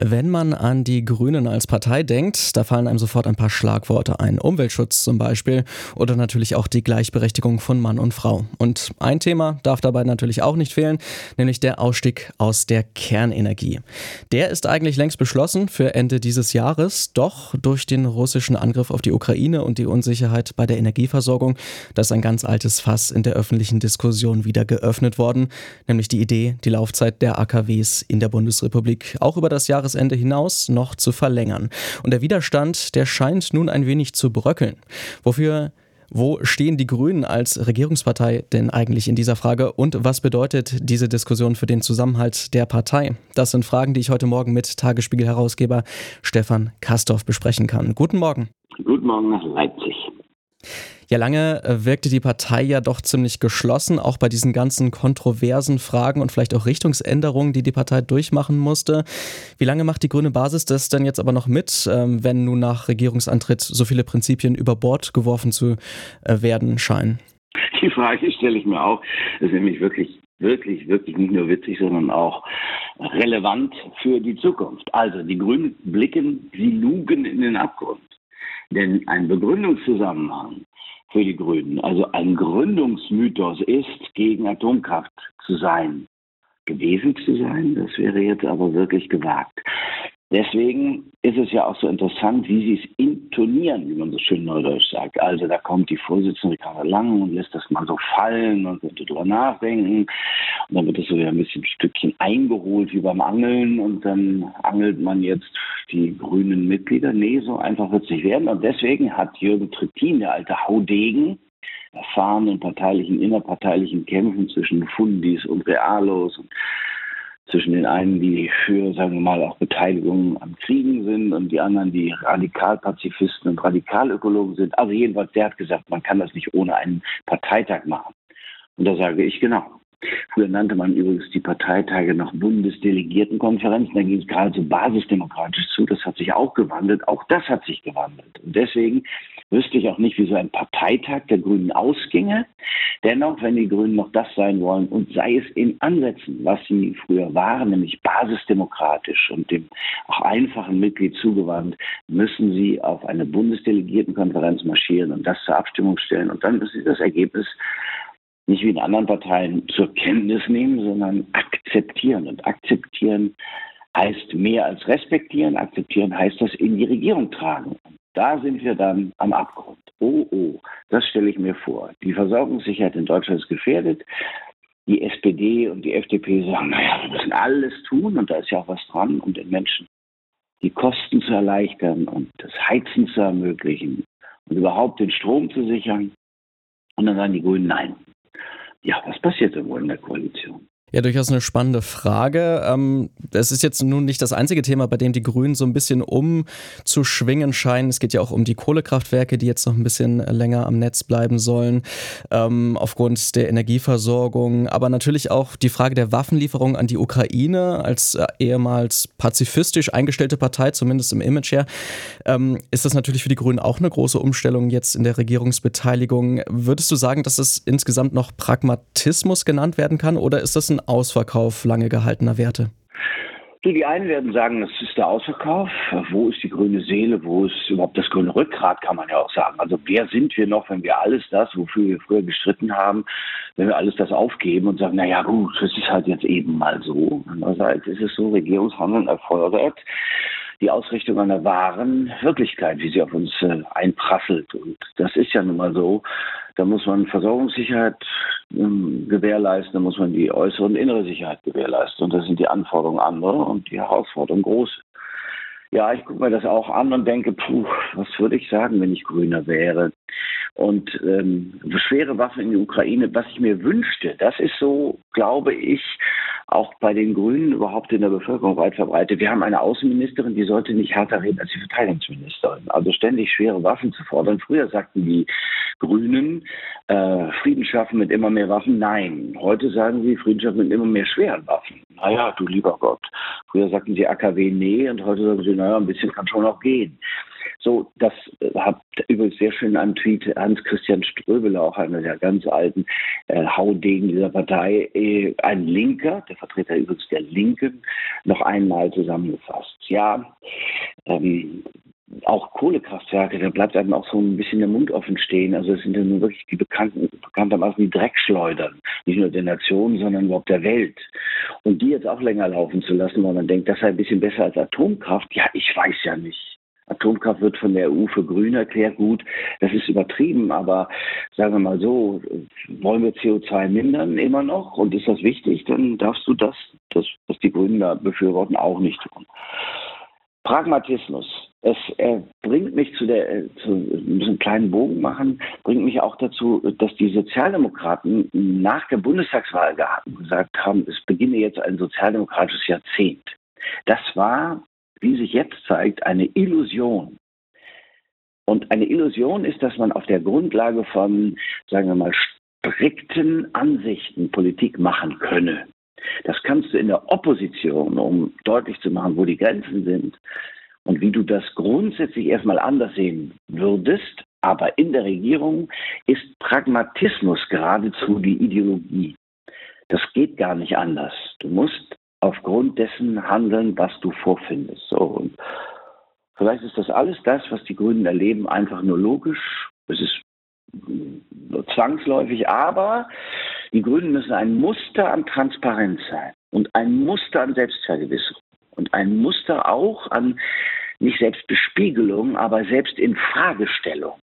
Wenn man an die Grünen als Partei denkt, da fallen einem sofort ein paar Schlagworte ein. Umweltschutz zum Beispiel oder natürlich auch die Gleichberechtigung von Mann und Frau. Und ein Thema darf dabei natürlich auch nicht fehlen, nämlich der Ausstieg aus der Kernenergie. Der ist eigentlich längst beschlossen für Ende dieses Jahres, doch durch den russischen Angriff auf die Ukraine und die Unsicherheit bei der Energieversorgung, da ist ein ganz altes Fass in der öffentlichen Diskussion wieder geöffnet worden, nämlich die Idee, die Laufzeit der AKWs in der Bundesrepublik auch über das Jahr Jahresende hinaus noch zu verlängern. Und der Widerstand, der scheint nun ein wenig zu bröckeln. Wofür wo stehen die Grünen als Regierungspartei denn eigentlich in dieser Frage und was bedeutet diese Diskussion für den Zusammenhalt der Partei? Das sind Fragen, die ich heute Morgen mit Tagesspiegel-Herausgeber Stefan Kastorf besprechen kann. Guten Morgen. Guten Morgen nach Leipzig. Ja, lange äh, wirkte die Partei ja doch ziemlich geschlossen, auch bei diesen ganzen kontroversen Fragen und vielleicht auch Richtungsänderungen, die die Partei durchmachen musste. Wie lange macht die grüne Basis das denn jetzt aber noch mit, ähm, wenn nun nach Regierungsantritt so viele Prinzipien über Bord geworfen zu äh, werden scheinen? Die Frage stelle ich mir auch. Das ist nämlich wirklich wirklich, wirklich nicht nur witzig, sondern auch relevant für die Zukunft. Also die Grünen blicken, sie lugen in den Abgrund. Denn ein Begründungszusammenhang für die Grünen, also ein Gründungsmythos ist, gegen Atomkraft zu sein, gewesen zu sein, das wäre jetzt aber wirklich gewagt. Deswegen ist es ja auch so interessant, wie sie es intonieren, wie man so schön neudeutsch sagt. Also da kommt die Vorsitzende Ricarda Lang und lässt das mal so fallen und könnte drüber nachdenken. Und dann wird es so wieder ein bisschen ein Stückchen eingeholt wie beim Angeln und dann angelt man jetzt die grünen Mitglieder. Nee, so einfach wird es nicht werden. Und deswegen hat Jürgen Trittin, der alte Haudegen, erfahren in parteilichen, innerparteilichen Kämpfen zwischen Fundis und Realos und zwischen den einen, die für, sagen wir mal, auch Beteiligung am Kriegen sind und die anderen, die Radikalpazifisten und Radikalökologen sind. Also jedenfalls, der hat gesagt, man kann das nicht ohne einen Parteitag machen. Und da sage ich genau. Früher nannte man übrigens die Parteitage noch Bundesdelegiertenkonferenzen. Da ging es gerade so basisdemokratisch zu. Das hat sich auch gewandelt. Auch das hat sich gewandelt. Und deswegen wüsste ich auch nicht, wie so ein Parteitag der Grünen ausginge. Dennoch, wenn die Grünen noch das sein wollen und sei es in Ansätzen, was sie früher waren, nämlich basisdemokratisch und dem auch einfachen Mitglied zugewandt, müssen sie auf eine Bundesdelegiertenkonferenz marschieren und das zur Abstimmung stellen. Und dann müssen sie das Ergebnis nicht wie in anderen Parteien zur Kenntnis nehmen, sondern akzeptieren. Und akzeptieren heißt mehr als respektieren. Akzeptieren heißt das in die Regierung tragen. Da sind wir dann am Abgrund. Oh, oh, das stelle ich mir vor. Die Versorgungssicherheit in Deutschland ist gefährdet. Die SPD und die FDP sagen, naja, wir müssen alles tun und da ist ja auch was dran, um den Menschen die Kosten zu erleichtern und das Heizen zu ermöglichen und überhaupt den Strom zu sichern. Und dann sagen die Grünen, nein, ja, was passiert denn wohl in der Koalition? Ja, durchaus eine spannende Frage. Ähm, es ist jetzt nun nicht das einzige Thema, bei dem die Grünen so ein bisschen umzuschwingen scheinen. Es geht ja auch um die Kohlekraftwerke, die jetzt noch ein bisschen länger am Netz bleiben sollen, ähm, aufgrund der Energieversorgung. Aber natürlich auch die Frage der Waffenlieferung an die Ukraine als äh, ehemals pazifistisch eingestellte Partei, zumindest im Image her. Ähm, ist das natürlich für die Grünen auch eine große Umstellung jetzt in der Regierungsbeteiligung. Würdest du sagen, dass es insgesamt noch Pragmatismus genannt werden kann oder ist das ein Ausverkauf lange gehaltener Werte? Die einen werden sagen, das ist der Ausverkauf. Wo ist die grüne Seele? Wo ist überhaupt das grüne Rückgrat, kann man ja auch sagen. Also wer sind wir noch, wenn wir alles das, wofür wir früher gestritten haben, wenn wir alles das aufgeben und sagen, na ja gut, das ist halt jetzt eben mal so. Andererseits ist es so, Regierungshandeln erfordert die Ausrichtung einer wahren Wirklichkeit, wie sie auf uns äh, einprasselt. Und das ist ja nun mal so. Da muss man Versorgungssicherheit ähm, gewährleisten, da muss man die äußere und innere Sicherheit gewährleisten. Und da sind die Anforderungen andere und die Herausforderungen groß. Ja, ich gucke mir das auch an und denke, puh, was würde ich sagen, wenn ich Grüner wäre? Und ähm, schwere Waffen in die Ukraine, was ich mir wünschte, das ist so, glaube ich, auch bei den Grünen überhaupt in der Bevölkerung weit verbreitet. Wir haben eine Außenministerin, die sollte nicht härter reden als die Verteidigungsministerin. Also ständig schwere Waffen zu fordern. Früher sagten die Grünen, äh, Frieden schaffen mit immer mehr Waffen. Nein, heute sagen sie Frieden schaffen mit immer mehr schweren Waffen. Naja, du lieber Gott. Früher sagten sie AKW nee und heute sagen sie, naja, ein bisschen kann schon noch gehen. So, das hat übrigens sehr schön einen Tweet Hans-Christian Ströbele, auch einer der ganz alten äh, Haudegen dieser Partei, äh, ein Linker, der Vertreter übrigens der Linken, noch einmal zusammengefasst. Ja, ähm, auch Kohlekraftwerke, da bleibt einem auch so ein bisschen der Mund offen stehen. Also es sind ja nun wirklich die bekannten, bekanntermaßen die Dreckschleudern, nicht nur der Nation, sondern überhaupt der Welt. Und die jetzt auch länger laufen zu lassen, weil man denkt, das sei ein bisschen besser als Atomkraft, ja, ich weiß ja nicht. Atomkraft wird von der EU für grün erklärt. Gut, das ist übertrieben, aber sagen wir mal so, wollen wir CO2 mindern immer noch und ist das wichtig, dann darfst du das, das was die Grünen da befürworten, auch nicht tun. Pragmatismus. Es äh, bringt mich zu der, äh, zu einem kleinen Bogen machen, bringt mich auch dazu, dass die Sozialdemokraten nach der Bundestagswahl gesagt haben, es beginne jetzt ein sozialdemokratisches Jahrzehnt. Das war, wie sich jetzt zeigt, eine Illusion. Und eine Illusion ist, dass man auf der Grundlage von, sagen wir mal, strikten Ansichten Politik machen könne. Das kannst du in der Opposition, um deutlich zu machen, wo die Grenzen sind und wie du das grundsätzlich erstmal anders sehen würdest. Aber in der Regierung ist Pragmatismus geradezu die Ideologie. Das geht gar nicht anders. Du musst aufgrund dessen handeln, was du vorfindest. So, und vielleicht ist das alles das, was die Grünen erleben, einfach nur logisch. Es ist zwangsläufig, aber die Grünen müssen ein Muster an Transparenz sein und ein Muster an Selbstvergewisserung und ein Muster auch an nicht Selbstbespiegelung, aber Selbstinfragestellung.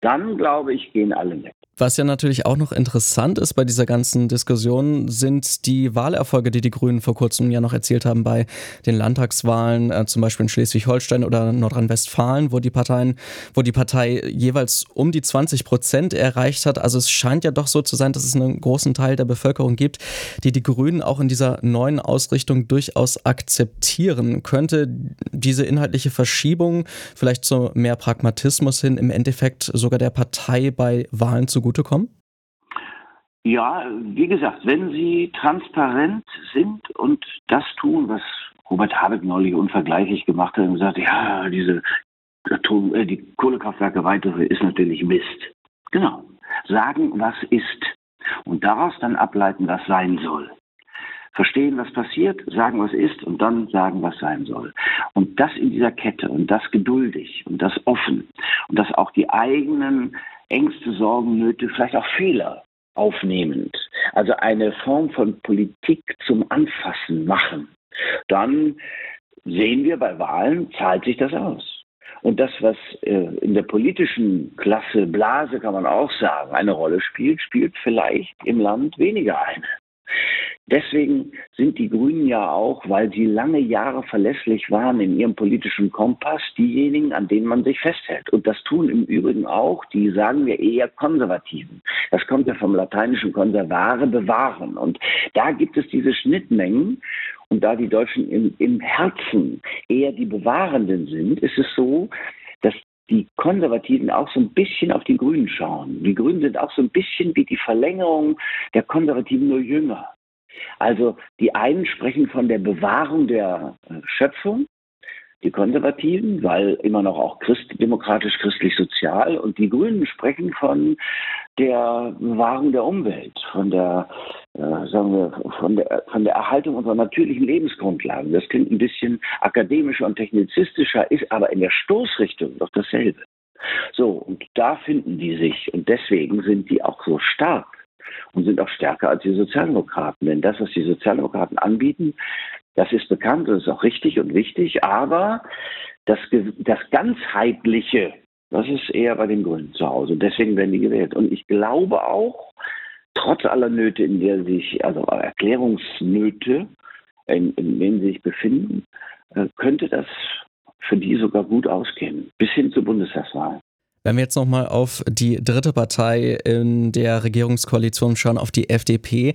Dann, glaube ich, gehen alle mit. Was ja natürlich auch noch interessant ist bei dieser ganzen Diskussion, sind die Wahlerfolge, die die Grünen vor kurzem ja noch erzielt haben bei den Landtagswahlen, äh, zum Beispiel in Schleswig-Holstein oder Nordrhein-Westfalen, wo die Parteien, wo die Partei jeweils um die 20 Prozent erreicht hat. Also es scheint ja doch so zu sein, dass es einen großen Teil der Bevölkerung gibt, die die Grünen auch in dieser neuen Ausrichtung durchaus akzeptieren. Könnte diese inhaltliche Verschiebung vielleicht zu mehr Pragmatismus hin im Endeffekt sogar der Partei bei Wahlen zu zugutekommen? Ja, wie gesagt, wenn sie transparent sind und das tun, was Robert Habeck neulich unvergleichlich gemacht hat und gesagt, ja, diese Atom, äh, die Kohlekraftwerke weitere ist natürlich Mist. Genau. Sagen, was ist. Und daraus dann ableiten, was sein soll. Verstehen, was passiert, sagen, was ist und dann sagen, was sein soll. Und das in dieser Kette und das geduldig und das offen und das auch die eigenen Ängste, Sorgen, Nöte, vielleicht auch Fehler aufnehmend. Also eine Form von Politik zum Anfassen machen. Dann sehen wir bei Wahlen, zahlt sich das aus. Und das, was äh, in der politischen Klasse Blase, kann man auch sagen, eine Rolle spielt, spielt vielleicht im Land weniger eine. Deswegen sind die Grünen ja auch, weil sie lange Jahre verlässlich waren in ihrem politischen Kompass, diejenigen, an denen man sich festhält. Und das tun im Übrigen auch die, sagen wir, eher Konservativen. Das kommt ja vom lateinischen Konservare, bewahren. Und da gibt es diese Schnittmengen. Und da die Deutschen im, im Herzen eher die Bewahrenden sind, ist es so, die Konservativen auch so ein bisschen auf die Grünen schauen. Die Grünen sind auch so ein bisschen wie die Verlängerung der Konservativen nur jünger. Also die einen sprechen von der Bewahrung der äh, Schöpfung, die Konservativen, weil immer noch auch Christ, demokratisch, christlich, sozial. Und die Grünen sprechen von der Bewahrung der Umwelt, von der, äh, sagen wir, von der, von der Erhaltung unserer natürlichen Lebensgrundlagen. Das klingt ein bisschen akademischer und technizistischer, ist aber in der Stoßrichtung doch dasselbe. So, und da finden die sich. Und deswegen sind die auch so stark und sind auch stärker als die Sozialdemokraten. Denn das, was die Sozialdemokraten anbieten, das ist bekannt, das ist auch richtig und wichtig, aber das, das Ganzheitliche, das ist eher bei den Grünen zu Hause. Und deswegen werden die gewählt. Und ich glaube auch, trotz aller Nöte, in der sich, also Erklärungsnöte, in, in denen sie sich befinden, äh, könnte das für die sogar gut ausgehen, bis hin zur Bundestagswahl. Wenn wir jetzt nochmal auf die dritte Partei in der Regierungskoalition schauen, auf die FDP.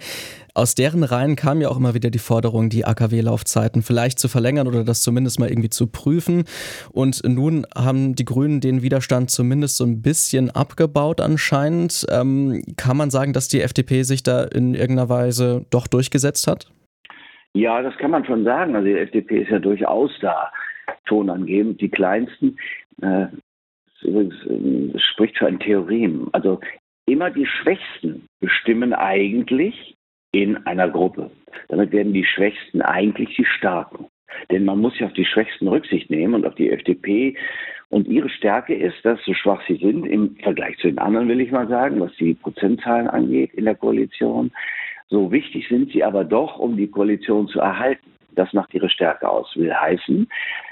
Aus deren Reihen kam ja auch immer wieder die Forderung, die AKW-Laufzeiten vielleicht zu verlängern oder das zumindest mal irgendwie zu prüfen. Und nun haben die Grünen den Widerstand zumindest so ein bisschen abgebaut anscheinend. Ähm, kann man sagen, dass die FDP sich da in irgendeiner Weise doch durchgesetzt hat? Ja, das kann man schon sagen. Also die FDP ist ja durchaus da tonangebend, die kleinsten. äh, übrigens, äh, spricht für ein Theorem. Also immer die Schwächsten bestimmen eigentlich in einer Gruppe. Damit werden die Schwächsten eigentlich die Starken. Denn man muss ja auf die Schwächsten Rücksicht nehmen und auf die FDP. Und ihre Stärke ist, dass so schwach sie sind, im Vergleich zu den anderen, will ich mal sagen, was die Prozentzahlen angeht in der Koalition. So wichtig sind sie aber doch, um die Koalition zu erhalten. Das macht ihre Stärke aus. Will heißen,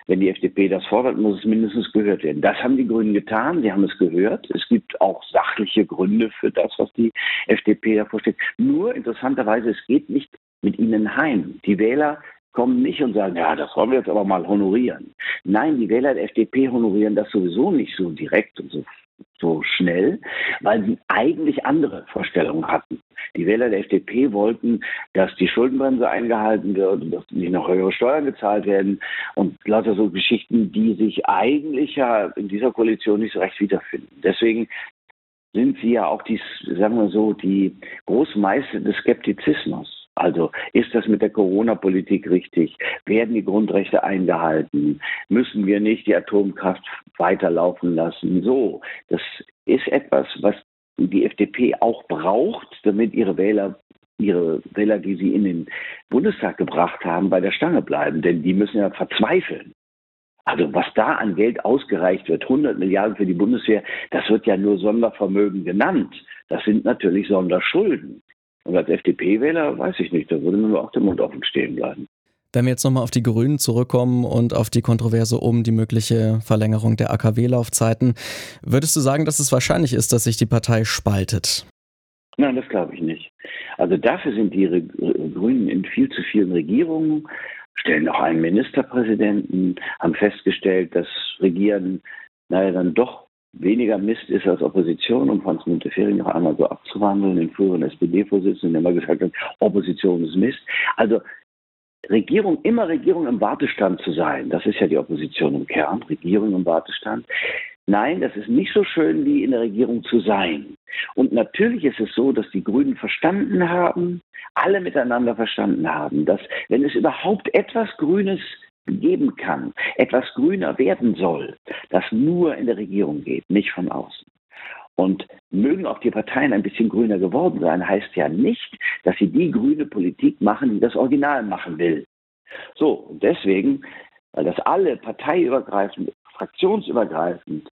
wenn die FDP das fordert, muss es mindestens gehört werden. Das haben die Grünen getan. Sie haben es gehört. Es gibt auch sachliche Gründe für das, was die FDP da vorstellt. Nur interessanterweise, es geht nicht mit ihnen heim. Die Wähler kommen nicht und sagen, ja, das wollen wir jetzt aber mal honorieren. Nein, die Wähler der FDP honorieren das sowieso nicht so direkt und so so schnell, weil sie eigentlich andere Vorstellungen hatten. Die Wähler der FDP wollten, dass die Schuldenbremse eingehalten wird und dass nicht noch höhere Steuern gezahlt werden und lauter so Geschichten, die sich eigentlich ja in dieser Koalition nicht so recht wiederfinden. Deswegen sind sie ja auch die, sagen wir so, die Großmeister des Skeptizismus. Also ist das mit der Corona-Politik richtig? Werden die Grundrechte eingehalten? Müssen wir nicht die Atomkraft weiterlaufen lassen? So, das ist etwas, was die FDP auch braucht, damit ihre Wähler ihre Wähler, die sie in den Bundestag gebracht haben, bei der Stange bleiben. Denn die müssen ja verzweifeln. Also was da an Geld ausgereicht wird, 100 Milliarden für die Bundeswehr, das wird ja nur Sondervermögen genannt. Das sind natürlich Sonderschulden. Und als FDP-Wähler weiß ich nicht, da würde mir auch der Mund offen stehen bleiben. Wenn wir jetzt nochmal auf die Grünen zurückkommen und auf die Kontroverse um die mögliche Verlängerung der AKW-Laufzeiten, würdest du sagen, dass es wahrscheinlich ist, dass sich die Partei spaltet? Nein, das glaube ich nicht. Also dafür sind die Grünen in viel zu vielen Regierungen, stellen auch einen Ministerpräsidenten, haben festgestellt, dass Regieren naja dann doch weniger Mist ist als Opposition, um Franz Müntefering noch einmal so abzuwandeln, den früheren SPD-Vorsitzenden, der mal gesagt hat, Opposition ist Mist. Also Regierung, immer Regierung im Wartestand zu sein, das ist ja die Opposition im Kern, Regierung im Wartestand. Nein, das ist nicht so schön wie in der Regierung zu sein. Und natürlich ist es so, dass die Grünen verstanden haben, alle miteinander verstanden haben, dass wenn es überhaupt etwas Grünes geben kann, etwas grüner werden soll, das nur in der Regierung geht, nicht von außen. Und mögen auch die Parteien ein bisschen grüner geworden sein, heißt ja nicht, dass sie die grüne Politik machen, die das Original machen will. So, und deswegen, weil das alle parteiübergreifend, fraktionsübergreifend,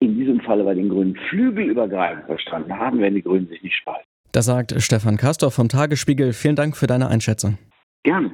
in diesem Falle bei den Grünen flügelübergreifend verstanden haben, werden die Grünen sich nicht spalten. Das sagt Stefan Kastor vom Tagesspiegel. Vielen Dank für deine Einschätzung. Gerne.